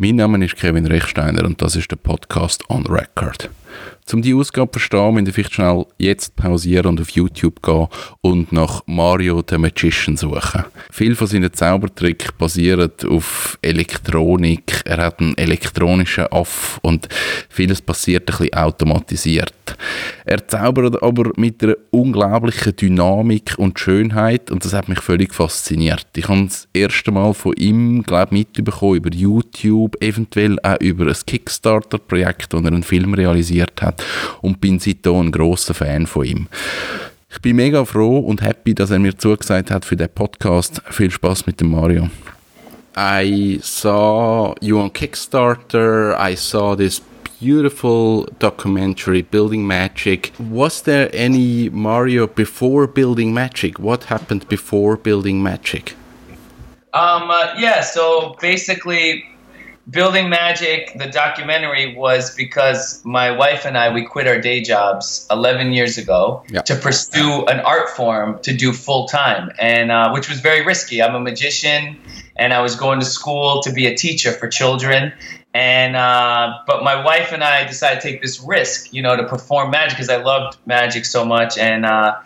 Mein Name ist Kevin Rechsteiner und das ist der Podcast On Record. Um die Ausgabe verstehen, müsst ihr vielleicht schnell jetzt pausieren und auf YouTube gehen und nach Mario the Magician suchen. Viel von seinen Zaubertricks basieren auf Elektronik. Er hat einen elektronischen Aff und vieles passiert ein bisschen automatisiert. Er zaubert aber mit einer unglaublichen Dynamik und Schönheit und das hat mich völlig fasziniert. Ich habe das erste Mal von ihm, glaube mitbekommen über YouTube, eventuell auch über ein Kickstarter-Projekt, wo er einen Film realisiert hat und bin seitdem ein grosser Fan von ihm. Ich bin mega froh und happy, dass er mir zugesagt hat für den Podcast. Viel Spaß mit dem Mario. I saw you on Kickstarter. I saw this beautiful documentary, Building Magic. Was there any Mario before Building Magic? What happened before Building Magic? Um, uh, yeah, so basically, Building Magic, the documentary, was because my wife and I we quit our day jobs 11 years ago Yeah. to pursue an art form to do full time, and uh, which was very risky. I'm a magician, and I was going to school to be a teacher for children. And uh, but my wife and I decided to take this risk, you know, to perform magic because I loved magic so much, and uh,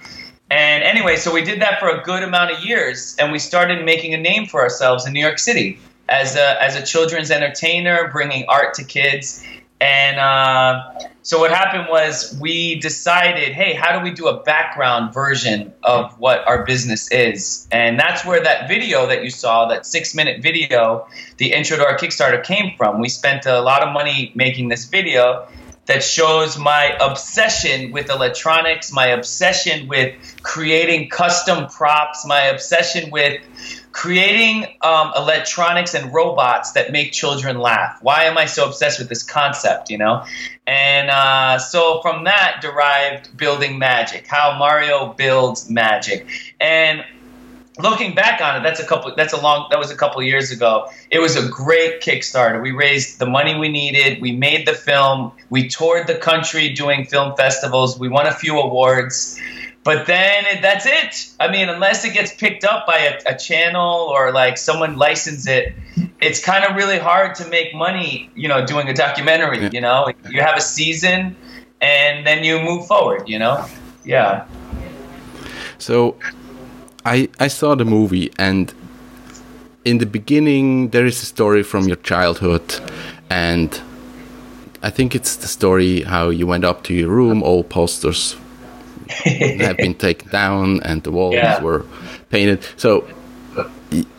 and anyway, so we did that for a good amount of years, and we started making a name for ourselves in New York City as a as a children's entertainer, bringing art to kids. And uh, so what happened was we decided, hey, how do we do a background version of what our business is? And that's where that video that you saw, that six minute video, the intro to our Kickstarter came from. We spent a lot of money making this video that shows my obsession with electronics, my obsession with creating custom props, my obsession with creating um, electronics and robots that make children laugh. Why am I so obsessed with this concept, you know? And uh, so from that derived building magic, how Mario builds magic. And looking back on it, that's a couple. That's a long. That was a couple years ago. It was a great Kickstarter. We raised the money we needed. We made the film. We toured the country doing film festivals. We won a few awards. But then it, that's it. I mean, unless it gets picked up by a, a channel or like someone licenses it, it's kind of really hard to make money. You know, doing a documentary. Yeah. You know, you have a season, and then you move forward. You know, yeah. So, I I saw the movie, and in the beginning there is a story from your childhood, and I think it's the story how you went up to your room, all posters have been taken down, and the walls Yeah. were painted. So.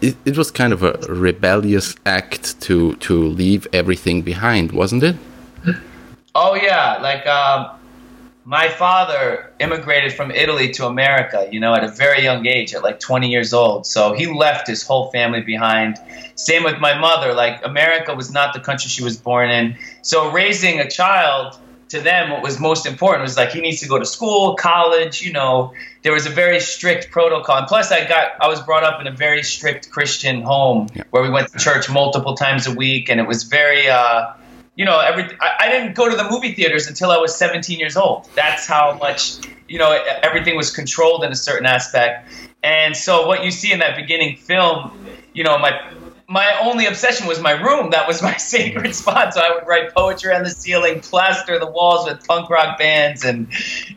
It, it was kind of a rebellious act to to leave everything behind, wasn't it? Oh yeah, like um, my father immigrated from Italy to America, you know, at a very young age, at like 20 years old. So he left his whole family behind. Same with my mother. Like America was not the country she was born in. So raising a child to them, what was most important was like he needs to go to school, college. You know, there was a very strict protocol. And plus, I got I was brought up in a very strict Christian home Yeah. where we went to church multiple times a week, and it was very. Uh, you know, every I, I didn't go to the movie theaters until I was 17 years old. That's how much, you know, everything was controlled in a certain aspect. And so what you see in that beginning film, you know, my my only obsession was my room. That was my sacred spot. So I would write poetry on the ceiling, plaster the walls with punk rock bands, and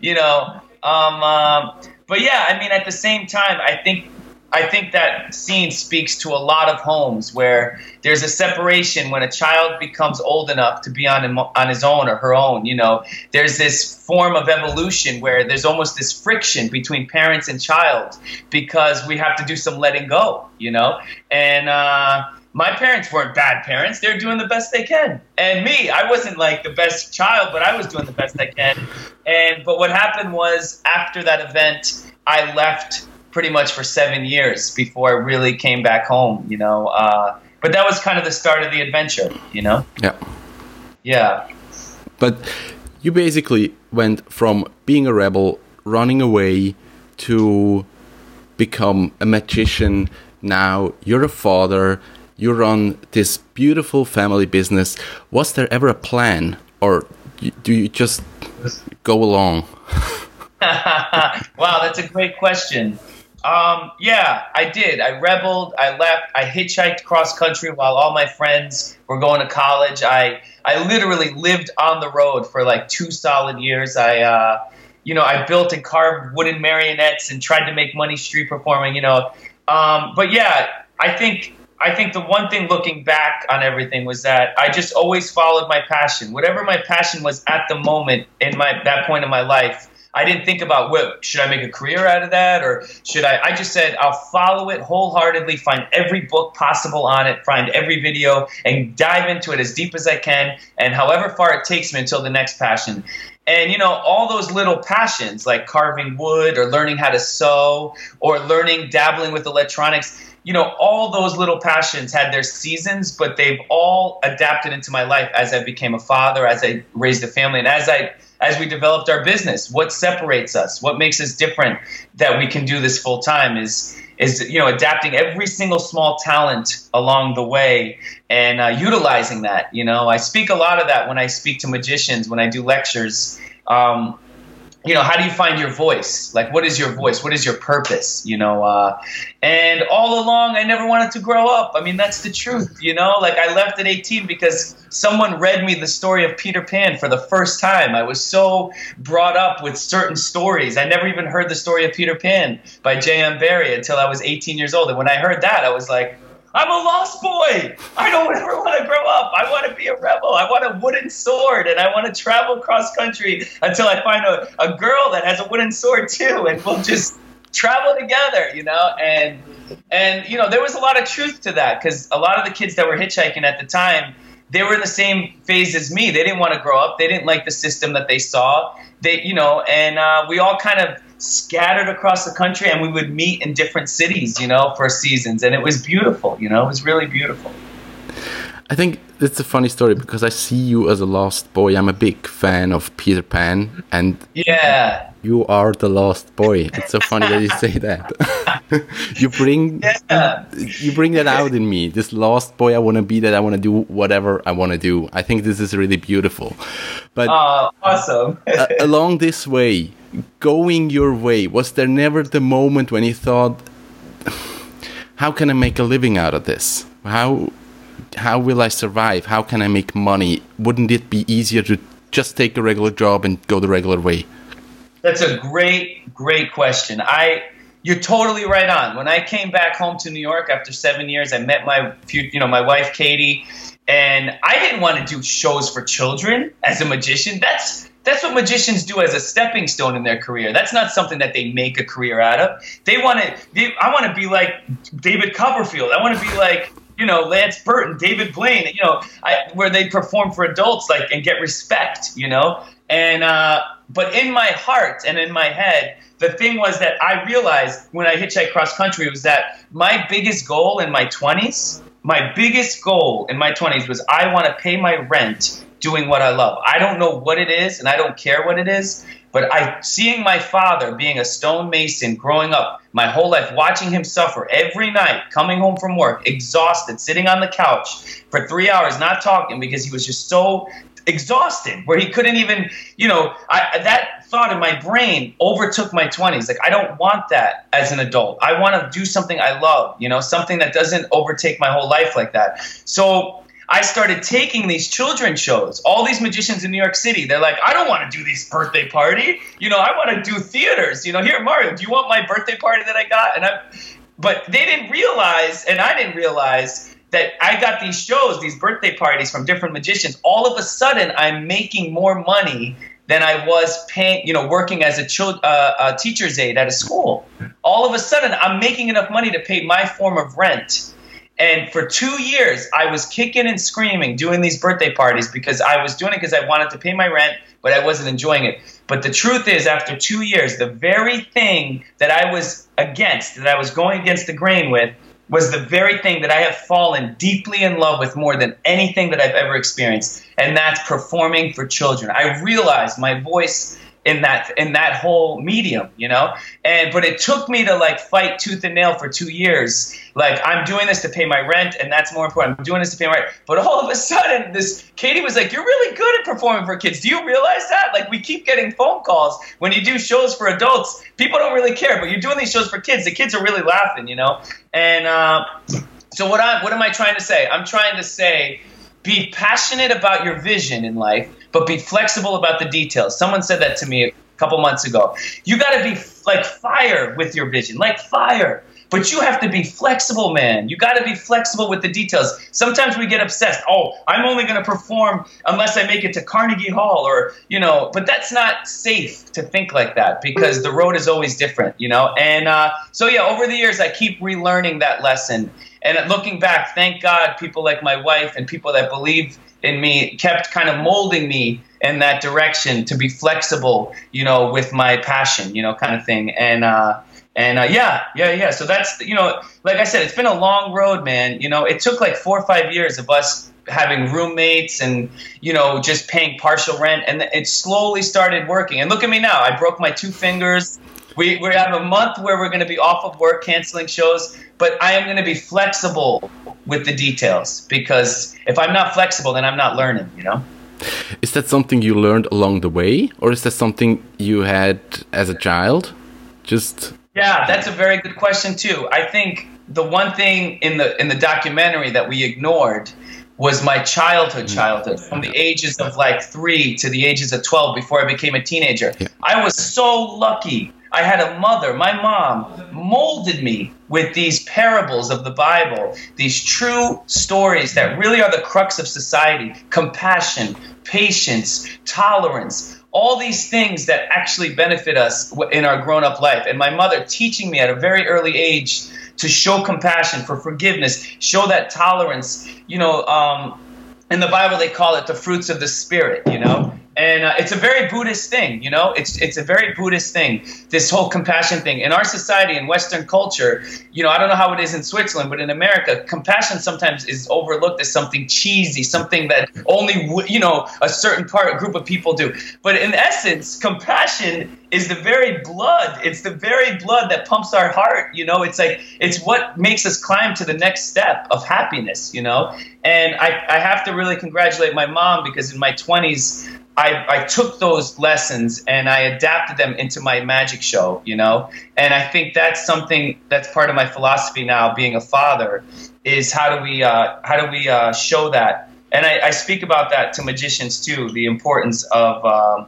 you know, um, um, but yeah, I mean, at the same time, I think I think that scene speaks to a lot of homes where there's a separation when a child becomes old enough to be on on his own or her own. You know, there's this form of evolution where there's almost this friction between parents and child because we have to do some letting go. You know, and. Uh, my parents weren't bad parents. They're doing the best they can. And me, I wasn't like the best child, but I was doing the best I can. And but what happened was after that event, I left pretty much for seven years before I really came back home. You know, uh, but that was kind of the start of the adventure. You know, Yeah. yeah. But you basically went from being a rebel, running away, to become a magician. Now you're a father. You run this beautiful family business. Was there ever a plan, or do you just go along? wow, that's a great question. Um, yeah, I did. I rebelled. I left. I hitchhiked cross country while all my friends were going to college. I I literally lived on the road for like two solid years. I uh, you know I built and carved wooden marionettes and tried to make money street performing. You know, um, but yeah, I think I think the one thing looking back on everything was that I just always followed my passion. Whatever my passion was at the moment in my that point in my life, I didn't think about what should I make a career out of that or should I I just said I'll follow it wholeheartedly, find every book possible on it, find every video and dive into it as deep as I can and however far it takes me until the next passion. And you know, all those little passions like carving wood or learning how to sew or learning dabbling with electronics, you know, all those little passions had their seasons, but they've all adapted into my life as I became a father, as I raised a family, and as I as we developed our business. What separates us? What makes us different that we can do this full time is is you know adapting every single small talent along the way and uh, utilizing that. You know, I speak a lot of that when I speak to magicians when I do lectures. Um, you know how do you find your voice? Like what is your voice? What is your purpose? You know uh, and all along i never wanted to grow up. I mean that's the truth you know? Like i left at 18 because someone read me the story of peter pan for the first time. I was so brought up with certain stories. I never even heard the story of peter pan by j.m barrie until i was 18 years old. And when i heard that i was like I'm a lost boy. I don't ever want to grow up. I want to be a rebel. I want a wooden sword and I want to travel cross country until I find a, a girl that has a wooden sword too and we'll just travel together, you know? And and you know, there was a lot of truth to that cuz a lot of the kids that were hitchhiking at the time they were in the same phase as me. They didn't want to grow up. They didn't like the system that they saw. They, you know, and uh, we all kind of scattered across the country and we would meet in different cities, you know, for seasons. And it was beautiful, you know, it was really beautiful. I think it's a funny story because I see you as a lost boy. I'm a big fan of Peter Pan, and yeah, you are the lost boy. It's so funny that you say that. you bring yeah. you bring that out in me. This lost boy. I want to be that. I want to do whatever I want to do. I think this is really beautiful. But uh, awesome. along this way, going your way, was there never the moment when you thought, "How can I make a living out of this? How?" how will I survive? How can I make money? Wouldn't it be easier to just take a regular job and go the regular way? That's a great, great question. I you're totally right on. When I came back home to New York after seven years, I met my you know my wife Katie, and I didn't want to do shows for children as a magician. That's that's what magicians do as a stepping stone in their career. That's not something that they make a career out of. They want to. I want to be like David Copperfield. I want to be like you know Lance Burton, David Blaine, you know, I, where they perform for adults like and get respect, you know. And uh, but in my heart and in my head, the thing was that I realized when I hitchhiked cross country was that my biggest goal in my 20s, my biggest goal in my 20s was I want to pay my rent doing what I love. I don't know what it is and I don't care what it is, but I seeing my father being a stonemason growing up my whole life, watching him suffer every night, coming home from work, exhausted, sitting on the couch for three hours, not talking because he was just so exhausted, where he couldn't even, you know, I, that thought in my brain overtook my 20s. Like, I don't want that as an adult. I want to do something I love, you know, something that doesn't overtake my whole life like that. So, I started taking these children shows. All these magicians in New York City, they're like, I don't want to do this birthday party. You know, I want to do theaters. You know, here, Mario, do you want my birthday party that I got? And I, but they didn't realize, and I didn't realize that I got these shows, these birthday parties from different magicians. All of a sudden, I'm making more money than I was paying, you know, working as a, uh, a teacher's aide at a school. All of a sudden, I'm making enough money to pay my form of rent and for two years, I was kicking and screaming doing these birthday parties because I was doing it because I wanted to pay my rent, but I wasn't enjoying it. But the truth is, after two years, the very thing that I was against, that I was going against the grain with, was the very thing that I have fallen deeply in love with more than anything that I've ever experienced. And that's performing for children. I realized my voice in that in that whole medium, you know. And but it took me to like fight tooth and nail for two years. Like I'm doing this to pay my rent, and that's more important. I'm doing this to pay my rent. But all of a sudden, this Katie was like, "You're really good at performing for kids. Do you realize that? Like we keep getting phone calls when you do shows for adults. People don't really care, but you're doing these shows for kids. The kids are really laughing, you know. And uh, so what I what am I trying to say? I'm trying to say be passionate about your vision in life, but be flexible about the details. Someone said that to me a couple months ago. You got to be like fire with your vision, like fire. But you have to be flexible, man. You got to be flexible with the details. Sometimes we get obsessed. Oh, I'm only going to perform unless I make it to Carnegie Hall or, you know, but that's not safe to think like that because the road is always different, you know? And uh, so, yeah, over the years, I keep relearning that lesson. And looking back, thank God people like my wife and people that believe in me kept kind of molding me in that direction to be flexible, you know, with my passion, you know, kind of thing. And, uh, and uh, yeah, yeah, yeah. So that's you know, like I said, it's been a long road, man. You know, it took like four or five years of us having roommates and you know just paying partial rent, and it slowly started working. And look at me now. I broke my two fingers. We we have a month where we're going to be off of work, canceling shows. But I am going to be flexible with the details because if I'm not flexible, then I'm not learning. You know. Is that something you learned along the way, or is that something you had as a child? Just yeah, that's a very good question too. I think the one thing in the in the documentary that we ignored was my childhood mm. childhood from the ages of like 3 to the ages of 12 before I became a teenager. I was so lucky. I had a mother, my mom molded me with these parables of the Bible, these true stories that really are the crux of society, compassion, patience, tolerance, all these things that actually benefit us in our grown up life. And my mother teaching me at a very early age to show compassion, for forgiveness, show that tolerance. You know, um, in the Bible, they call it the fruits of the Spirit, you know? And uh, it's a very Buddhist thing, you know. It's it's a very Buddhist thing. This whole compassion thing in our society in Western culture, you know. I don't know how it is in Switzerland, but in America, compassion sometimes is overlooked as something cheesy, something that only you know a certain part group of people do. But in essence, compassion is the very blood. It's the very blood that pumps our heart. You know, it's like it's what makes us climb to the next step of happiness. You know, and I I have to really congratulate my mom because in my twenties I, I took those lessons and I adapted them into my magic show, you know? And I think that's something that's part of my philosophy now, being a father, is how do we, uh, how do we uh, show that? And I, I, speak about that to magicians too, the importance of, um,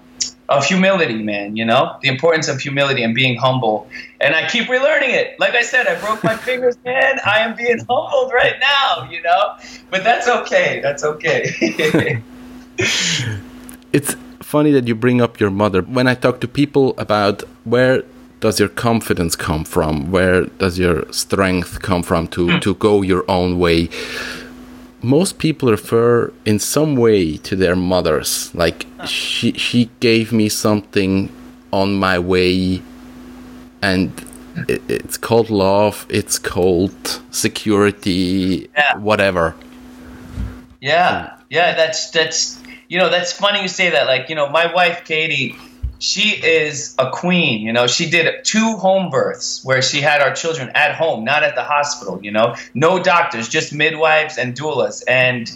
of humility, man, you know? The importance of humility and being humble. And I keep relearning it. Like I said, I broke my fingers, man. I am being humbled right now, you know? But that's okay. That's okay. it's funny that you bring up your mother. When I talk to people about where does your confidence come from, where does your strength come from to, mm. to go your own way, most people refer in some way to their mothers. Like she she gave me something on my way, and it, it's called love. It's called security. Yeah. Whatever. Yeah, yeah. That's that's you know, that's funny you say that. Like, you know, my wife, Katie, she is a queen. You know, she did two home births where she had our children at home, not at the hospital. You know, no doctors, just midwives and doulas, and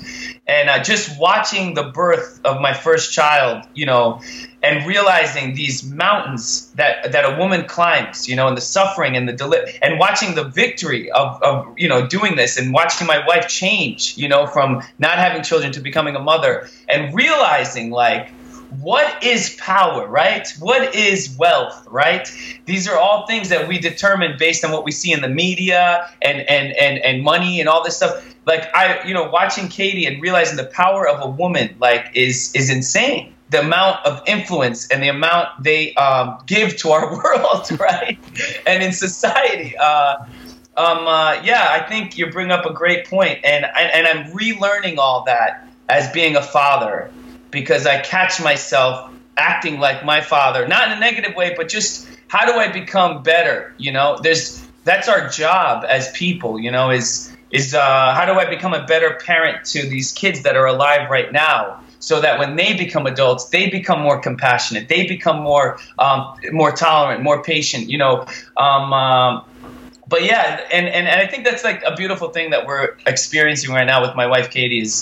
and uh, just watching the birth of my first child. You know, and realizing these mountains that that a woman climbs, you know, and the suffering and the deli- and watching the victory of, of you know doing this and watching my wife change, you know, from not having children to becoming a mother and realizing like what is power, right? What is wealth, right? These are all things that we determine based on what we see in the media and and and and money and all this stuff. Like I, you know, watching Katie and realizing the power of a woman like is is insane. The amount of influence and the amount they um, give to our world, right? and in society. Uh, um, uh, yeah, I think you bring up a great point, and and I'm relearning all that as being a father because I catch myself acting like my father, not in a negative way, but just how do I become better? You know, there's that's our job as people. You know, is is uh, how do I become a better parent to these kids that are alive right now? So that when they become adults, they become more compassionate, they become more um, more tolerant, more patient. You know, um, um, but yeah, and, and, and I think that's like a beautiful thing that we're experiencing right now with my wife Katie is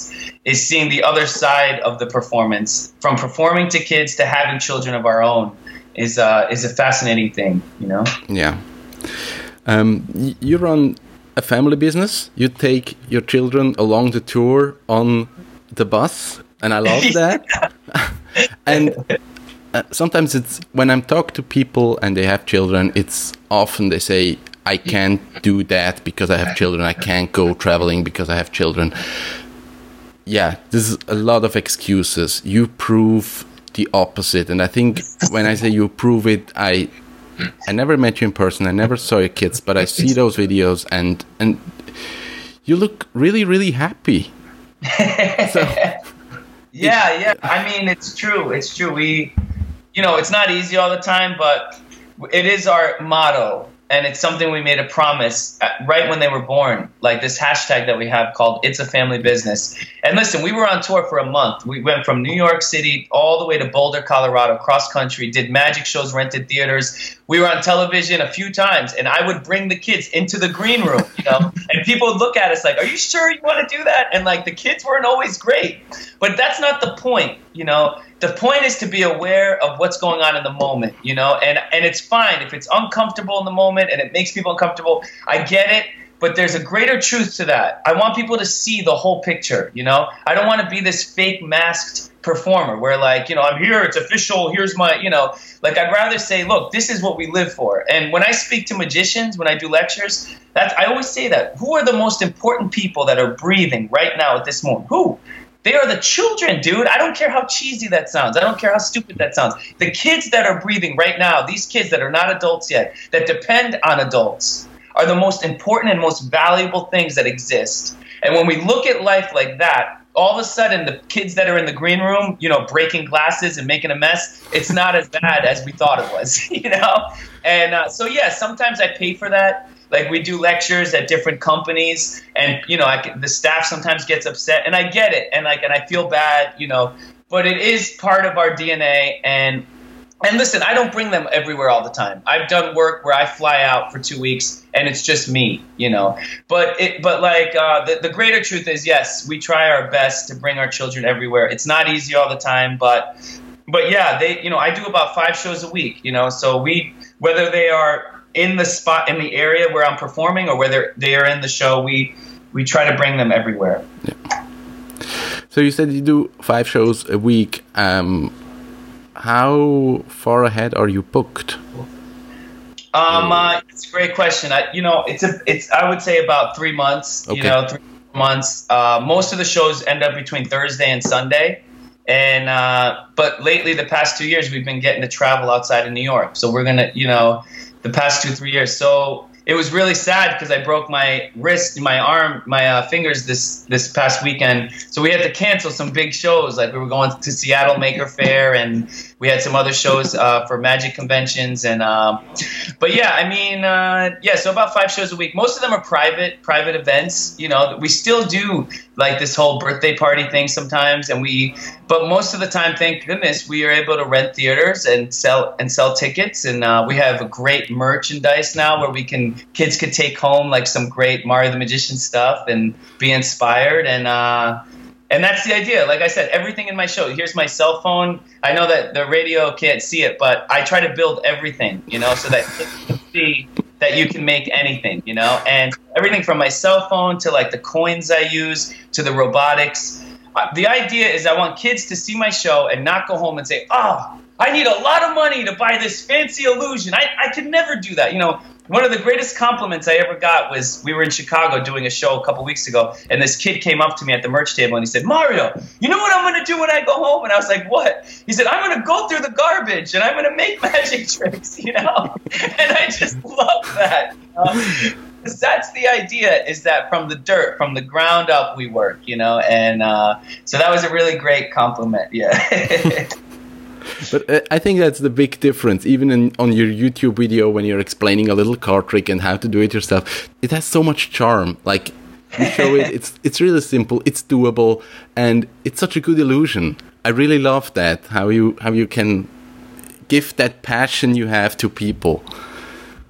is seeing the other side of the performance from performing to kids to having children of our own is uh, is a fascinating thing, you know. Yeah. Um, you run a family business. You take your children along the tour on the bus, and I love that. and uh, sometimes it's when I'm talking to people and they have children, it's often they say, I can't do that because I have children. I can't go traveling because I have children. Yeah, there's a lot of excuses. You prove the opposite, and I think when I say you prove it, I I never met you in person. I never saw your kids, but I see those videos, and and you look really really happy. so, yeah, yeah. I mean, it's true. It's true. We, you know, it's not easy all the time, but it is our motto and it's something we made a promise uh, right when they were born like this hashtag that we have called it's a family business. And listen we were on tour for a month. We went from new york city all the way to boulder colorado cross country did magic shows rented theaters. We were on television a few times and i would bring the kids into the green room you know? And people would look at us like are you sure you want to do that? And like the kids weren't always great. But that's not the point you know the point is to be aware of what's going on in the moment, you know, and and it's fine if it's uncomfortable in the moment and it makes people uncomfortable. I get it, but there's a greater truth to that. I want people to see the whole picture, you know. I don't want to be this fake masked performer where like, you know, I'm here, it's official, here's my, you know, like I'd rather say, look, this is what we live for. And when I speak to magicians, when I do lectures, that's I always say that. Who are the most important people that are breathing right now at this moment? Who? They are the children, dude. I don't care how cheesy that sounds. I don't care how stupid that sounds. The kids that are breathing right now, these kids that are not adults yet, that depend on adults, are the most important and most valuable things that exist. And when we look at life like that, all of a sudden the kids that are in the green room, you know, breaking glasses and making a mess, it's not as bad as we thought it was, you know? And uh, so, yeah, sometimes I pay for that like we do lectures at different companies and you know I, the staff sometimes gets upset and i get it and like and i feel bad you know but it is part of our dna and and listen i don't bring them everywhere all the time. I've done work where i fly out for two weeks and it's just me you know but it but like uh, the, the greater truth is yes we try our best to bring our children everywhere. It's not easy all the time but but yeah they you know i do about five shows a week you know so we whether they are in the spot in the area where I'm performing or whether they are in the show, we we try to bring them everywhere. Yeah. So you said you do five shows a week. Um, how far ahead are you booked? Um, uh, it's a great question. I, you know, it's a, it's I would say about three months. Okay. You know, three months. Uh, most of the shows end up between Thursday and Sunday, and uh, but lately, the past two years, we've been getting to travel outside of New York. So we're gonna, you know, the past two three years. So it was really sad because I broke my wrist, my arm, my uh, fingers this this past weekend. So we had to cancel some big shows. Like we were going to Seattle Maker Faire and we had some other shows uh, for Magic conventions. And um, but yeah, I mean, uh, yeah. So about five shows a week. Most of them are private private events. You know, we still do like this whole birthday party thing sometimes, and we. But most of the time, thank goodness, we are able to rent theaters and sell and sell tickets, and uh, we have a great merchandise now where we can kids could take home like some great Mario the Magician stuff and be inspired and. Uh, and that's the idea. Like I said, everything in my show. Here's my cell phone. I know that the radio can't see it, but I try to build everything, you know, so that kids can see that you can make anything, you know, and everything from my cell phone to like the coins I use to the robotics. Uh, the idea is I want kids to see my show and not go home and say, "Oh, I need a lot of money to buy this fancy illusion." I I could never do that, you know. One of the greatest compliments I ever got was we were in Chicago doing a show a couple weeks ago, and this kid came up to me at the merch table and he said, Mario, you know what I'm going to do when I go home? And I was like, what? He said, I'm going to go through the garbage and I'm going to make magic tricks, you know? and I just love that. You know? that's the idea is that from the dirt from the ground up we work you know and uh, so that was a really great compliment yeah but uh, I think that's the big difference. Even in, on your YouTube video, when you're explaining a little card trick and how to do it yourself, it has so much charm. Like You show it. It's it's really simple. It's doable, and it's such a good illusion. I really love that how you how you can give that passion you have to people.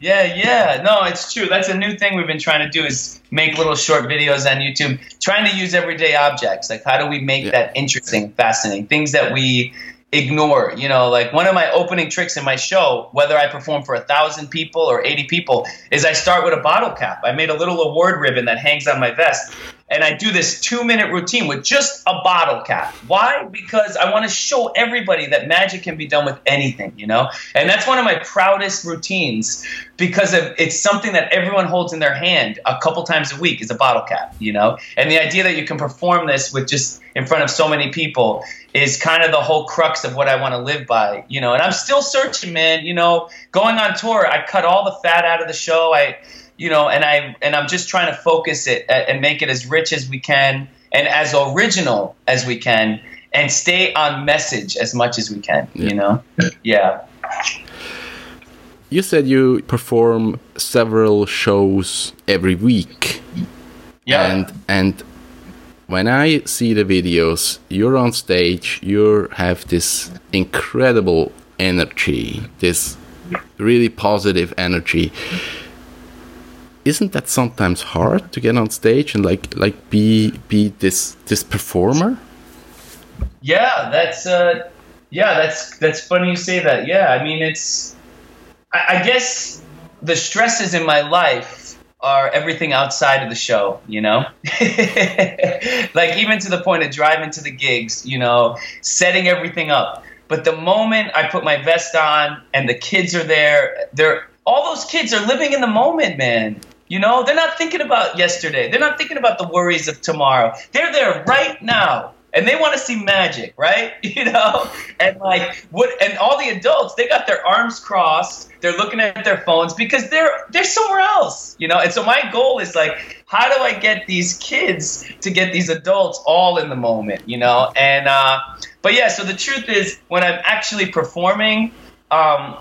Yeah, yeah. No, it's true. That's a new thing we've been trying to do is make little short videos on YouTube, trying to use everyday objects. Like how do we make yeah. that interesting, fascinating? Things that we ignore. You know, like one of my opening tricks in my show, whether I perform for a thousand people or 80 people, is I start with a bottle cap. I made a little award ribbon that hangs on my vest and I do this two minute routine with just a bottle cap. Why? Because I want to show everybody that magic can be done with anything, you know? And that's one of my proudest routines because of, it's something that everyone holds in their hand a couple times a week is a bottle cap, you know? And the idea that you can perform this with just in front of so many people is kind of the whole crux of what I want to live by, you know? And I'm still searching, man, you know, going on tour, I cut all the fat out of the show. I, you know, and I and I'm just trying to focus it uh, and make it as rich as we can and as original as we can and stay on message as much as we can, yeah. you know? Yeah. You said you perform several shows every week. Yeah. And and when I see the videos, you're on stage, you have this incredible energy, this really positive energy isn't that sometimes hard to get on stage and like like be be this this performer? Yeah, that's uh, yeah, that's that's funny you say that. Yeah, I mean it's, I, I guess the stresses in my life are everything outside of the show, you know? like even to the point of driving to the gigs, you know, setting everything up. But the moment I put my vest on and the kids are there, they're all those kids are living in the moment, man. You know, they're not thinking about yesterday. They're not thinking about the worries of tomorrow. They're there right now. And they want to see magic, right? You know? And like what and all the adults, they got their arms crossed. They're looking at their phones because they're they're somewhere else, you know? And so my goal is like how do I get these kids to get these adults all in the moment, you know? And uh but yeah, so the truth is when I'm actually performing, um,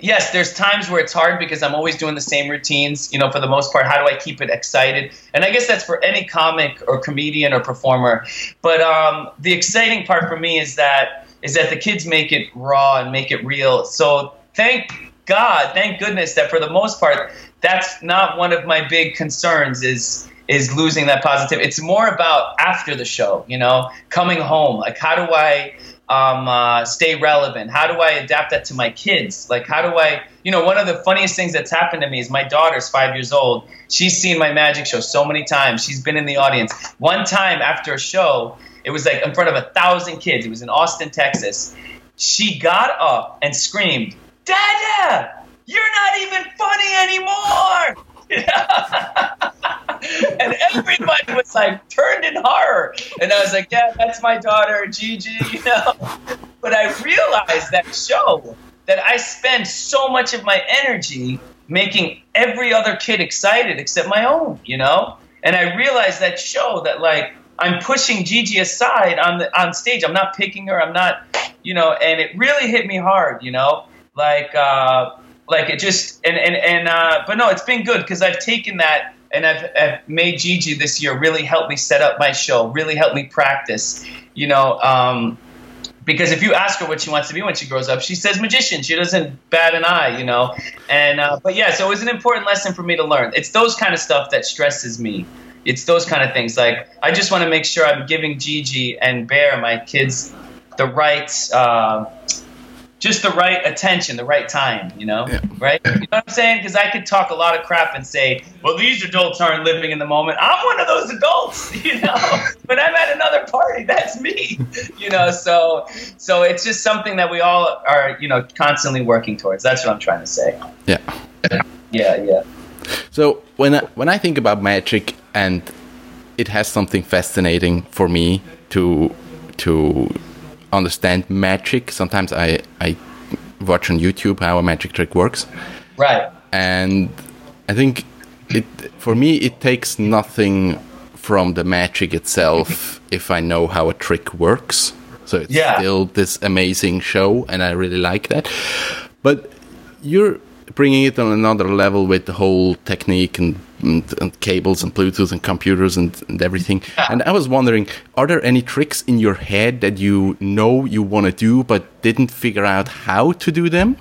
yes, there's times where it's hard because I'm always doing the same routines. You know, for the most part, how do I keep it excited? And I guess that's for any comic or comedian or performer. But um, the exciting part for me is that is that the kids make it raw and make it real. So thank God, thank goodness that for the most part, that's not one of my big concerns. Is is losing that positive. It's more about after the show, you know, coming home. Like, how do I um, uh, stay relevant? How do I adapt that to my kids? Like, how do I, you know, one of the funniest things that's happened to me is my daughter's five years old. She's seen my magic show so many times. She's been in the audience. One time after a show, it was like in front of a thousand kids. It was in Austin, Texas. She got up and screamed, Dada, you're not even funny anymore. and everybody was like turned in horror. And I was like, yeah, that's my daughter, Gigi, you know. But I realized that show that I spend so much of my energy making every other kid excited except my own, you know? And I realized that show that like I'm pushing Gigi aside on the on stage. I'm not picking her. I'm not, you know, and it really hit me hard, you know? Like uh like it just and and and uh but no, it's been good because I've taken that and I've, I've, made Gigi this year really help me set up my show, really help me practice. You know, um, because if you ask her what she wants to be when she grows up, she says magician. She doesn't bat an eye, you know. And uh, but yeah, so it was an important lesson for me to learn. It's those kind of stuff that stresses me. It's those kind of things. Like I just want to make sure I'm giving Gigi and Bear, my kids, the right. Uh, just the right attention, the right time, you know, yeah. right? You know what I'm saying? Because I could talk a lot of crap and say, well, these adults aren't living in the moment. I'm one of those adults, you know. but I'm at another party. That's me, you know. So, so it's just something that we all are, you know, constantly working towards. That's what I'm trying to say. Yeah. Yeah, yeah. So when I, when I think about magic, and it has something fascinating for me to to understand magic. Sometimes I, I watch on YouTube how a magic trick works. Right. And I think it for me it takes nothing from the magic itself if I know how a trick works. So it's yeah. still this amazing show and I really like that. But you're bringing it on another level with the whole technique and, and, and cables and Bluetooth and computers and, and everything. Yeah. And I was wondering, are there any tricks in your head that you know you want to do but didn't figure out how to do them?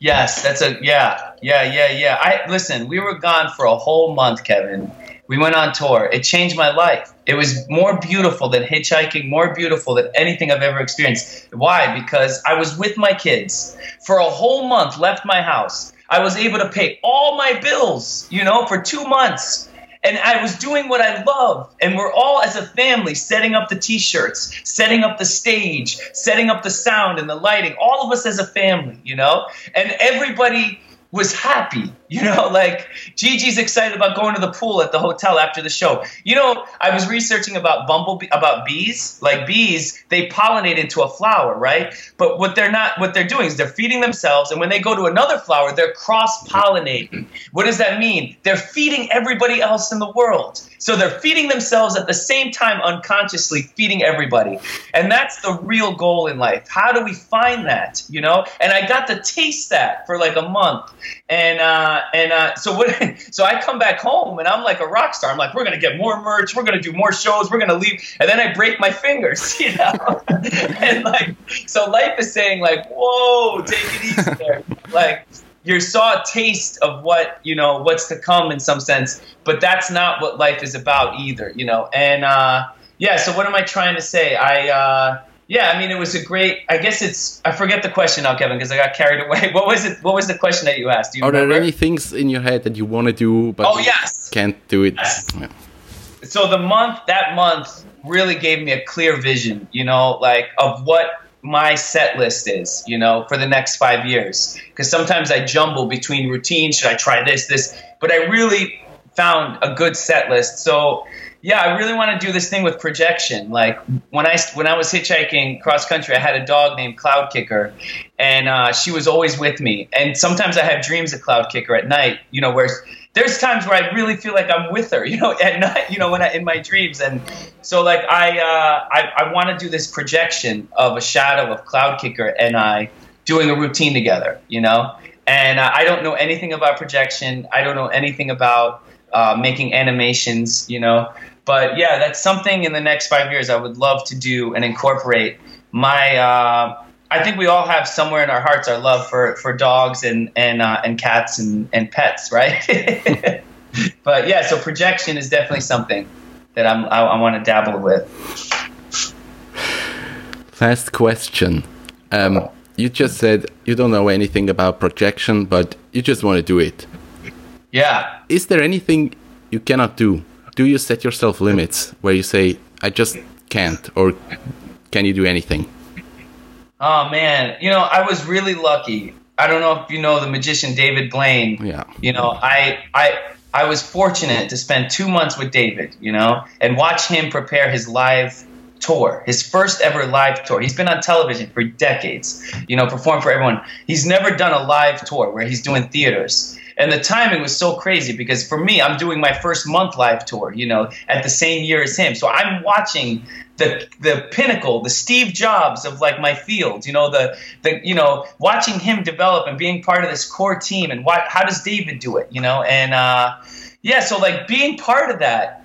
Yes, that's a yeah, yeah, yeah, yeah. I listen. We were gone for a whole month, Kevin. We went on tour. It changed my life. It was more beautiful than hitchhiking, more beautiful than anything I've ever experienced. Why? Because I was with my kids for a whole month, left my house. I was able to pay all my bills, you know, for two months. And I was doing what I love. And we're all, as a family, setting up the t shirts, setting up the stage, setting up the sound and the lighting, all of us as a family, you know? And everybody was happy. You know, like Gigi's excited about going to the pool at the hotel after the show. You know, I was researching about bumblebee about bees. Like bees, they pollinate into a flower, right? But what they're not what they're doing is they're feeding themselves and when they go to another flower, they're cross-pollinating. What does that mean? They're feeding everybody else in the world. So they're feeding themselves at the same time unconsciously feeding everybody. And that's the real goal in life. How do we find that, you know? And I got to taste that for like a month. And uh, and uh, so what? So I come back home and I'm like a rock star. I'm like, we're gonna get more merch. We're gonna do more shows. We're gonna leave. And then I break my fingers, you know. and like, so life is saying like, whoa, take it easy there. like you saw a taste of what you know what's to come in some sense, but that's not what life is about either, you know. And uh, yeah, so what am I trying to say? I. Yeah, I mean, it was a great. I guess it's. I forget the question now, Kevin, because I got carried away. What was it? What was the question that you asked? You Are remember? there any things in your head that you want to do but Oh yes. can't do it? Yes. Yeah. So the month, that month, really gave me a clear vision. You know, like of what my set list is. You know, for the next five years. Because sometimes I jumble between routines. Should I try this, this? But I really found a good set list. So yeah, I really want to do this thing with projection. Like when I when I was hitchhiking cross country, I had a dog named Cloud Kicker, and uh, she was always with me. And sometimes I have dreams of Cloud Kicker at night. You know, where there's times where I really feel like I'm with her. You know, at night. You know, when I in my dreams. And so like I uh, I, I want to do this projection of a shadow of Cloud Kicker and I doing a routine together. You know, and uh, I don't know anything about projection. I don't know anything about uh, making animations, you know. But yeah, that's something in the next five years I would love to do and incorporate my. Uh, I think we all have somewhere in our hearts our love for, for dogs and and uh, and cats and, and pets, right? but yeah, so projection is definitely something that I'm I, I want to dabble with. Last question. Um, you just said you don't know anything about projection, but you just want to do it. Yeah. Is there anything you cannot do? Do you set yourself limits where you say, I just can't, or can you do anything? Oh man, you know I was really lucky. I don't know if you know the magician David Blaine. Yeah. You know I I I was fortunate to spend two months with David. You know and watch him prepare his live tour, his first ever live tour. He's been on television for decades. You know, performed for everyone. He's never done a live tour where he's doing theaters. And the timing was so crazy because for me, I'm doing my first month live tour, you know, at the same year as him. So I'm watching the the pinnacle, the Steve Jobs of like my field, you know, the the you know, watching him develop and being part of this core team and what how does David do it, you know? And uh yeah, so like being part of that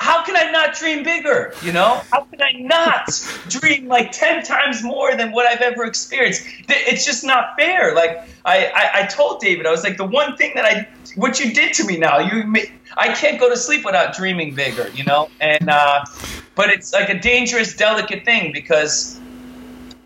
how can I not dream bigger? You know, how can I not dream like 10 times more than what I've ever experienced? It's just not fair. Like, I, I, I told David, I was like, the one thing that I, what you did to me now, you, I can't go to sleep without dreaming bigger, you know? And, uh, but it's like a dangerous, delicate thing because,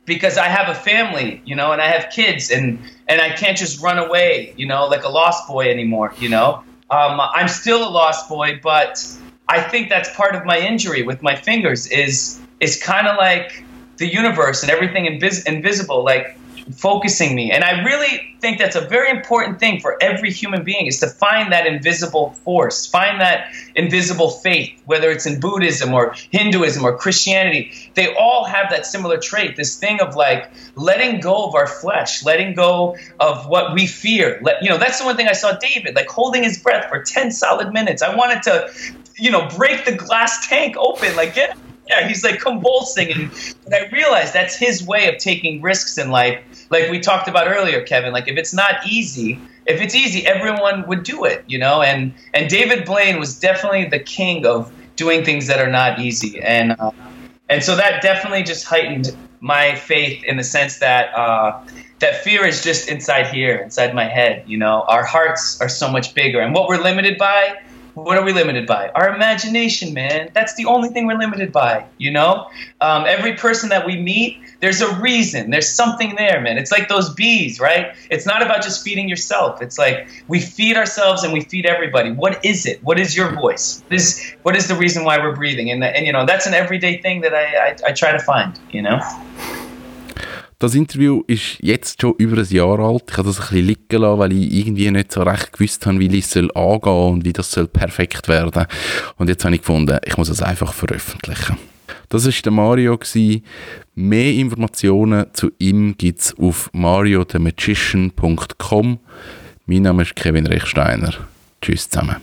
because I have a family, you know, and I have kids and, and I can't just run away, you know, like a lost boy anymore, you know? Um, I'm still a lost boy, but I think that's part of my injury with my fingers is is kind of like the universe and everything invis- invisible like focusing me. And i really think that's a very important thing for every human being is to find that invisible force find that invisible faith whether it's in buddhism or hinduism or christianity. They all have that similar trait this thing of like letting go of our flesh letting go of what we fear. Let, you know that's the one thing i saw david like holding his breath for 10 solid minutes. I wanted to you know, break the glass tank open, like get yeah, he's like convulsing. And but I realized that's his way of taking risks in life. Like we talked about earlier, Kevin. Like if it's not easy, if it's easy, everyone would do it, you know. And and David Blaine was definitely the king of doing things that are not easy. And uh, and so that definitely just heightened my faith in the sense that uh, that fear is just inside here, inside my head. You know, our hearts are so much bigger, and what we're limited by what are we limited by? Our imagination, man. That's the only thing we're limited by, you know? Um, every person that we meet, there's a reason. There's something there, man. It's like those bees, right? It's not about just feeding yourself. It's like we feed ourselves and we feed everybody. What is it? What is your voice? What is, what is the reason why we're breathing? And, and you know, that's an everyday thing that I, I, I try to find, you know? Das Interview ist jetzt schon über ein Jahr alt. Ich habe das ein bisschen liegen lassen, weil ich irgendwie nicht so recht gewusst habe, wie ich es angehen soll und wie das soll perfekt werden Und jetzt habe ich gefunden, ich muss es einfach veröffentlichen. Das war der Mario. Gewesen. Mehr Informationen zu ihm gibt es auf mariothemagician.com. Mein Name ist Kevin Rechsteiner. Tschüss zusammen.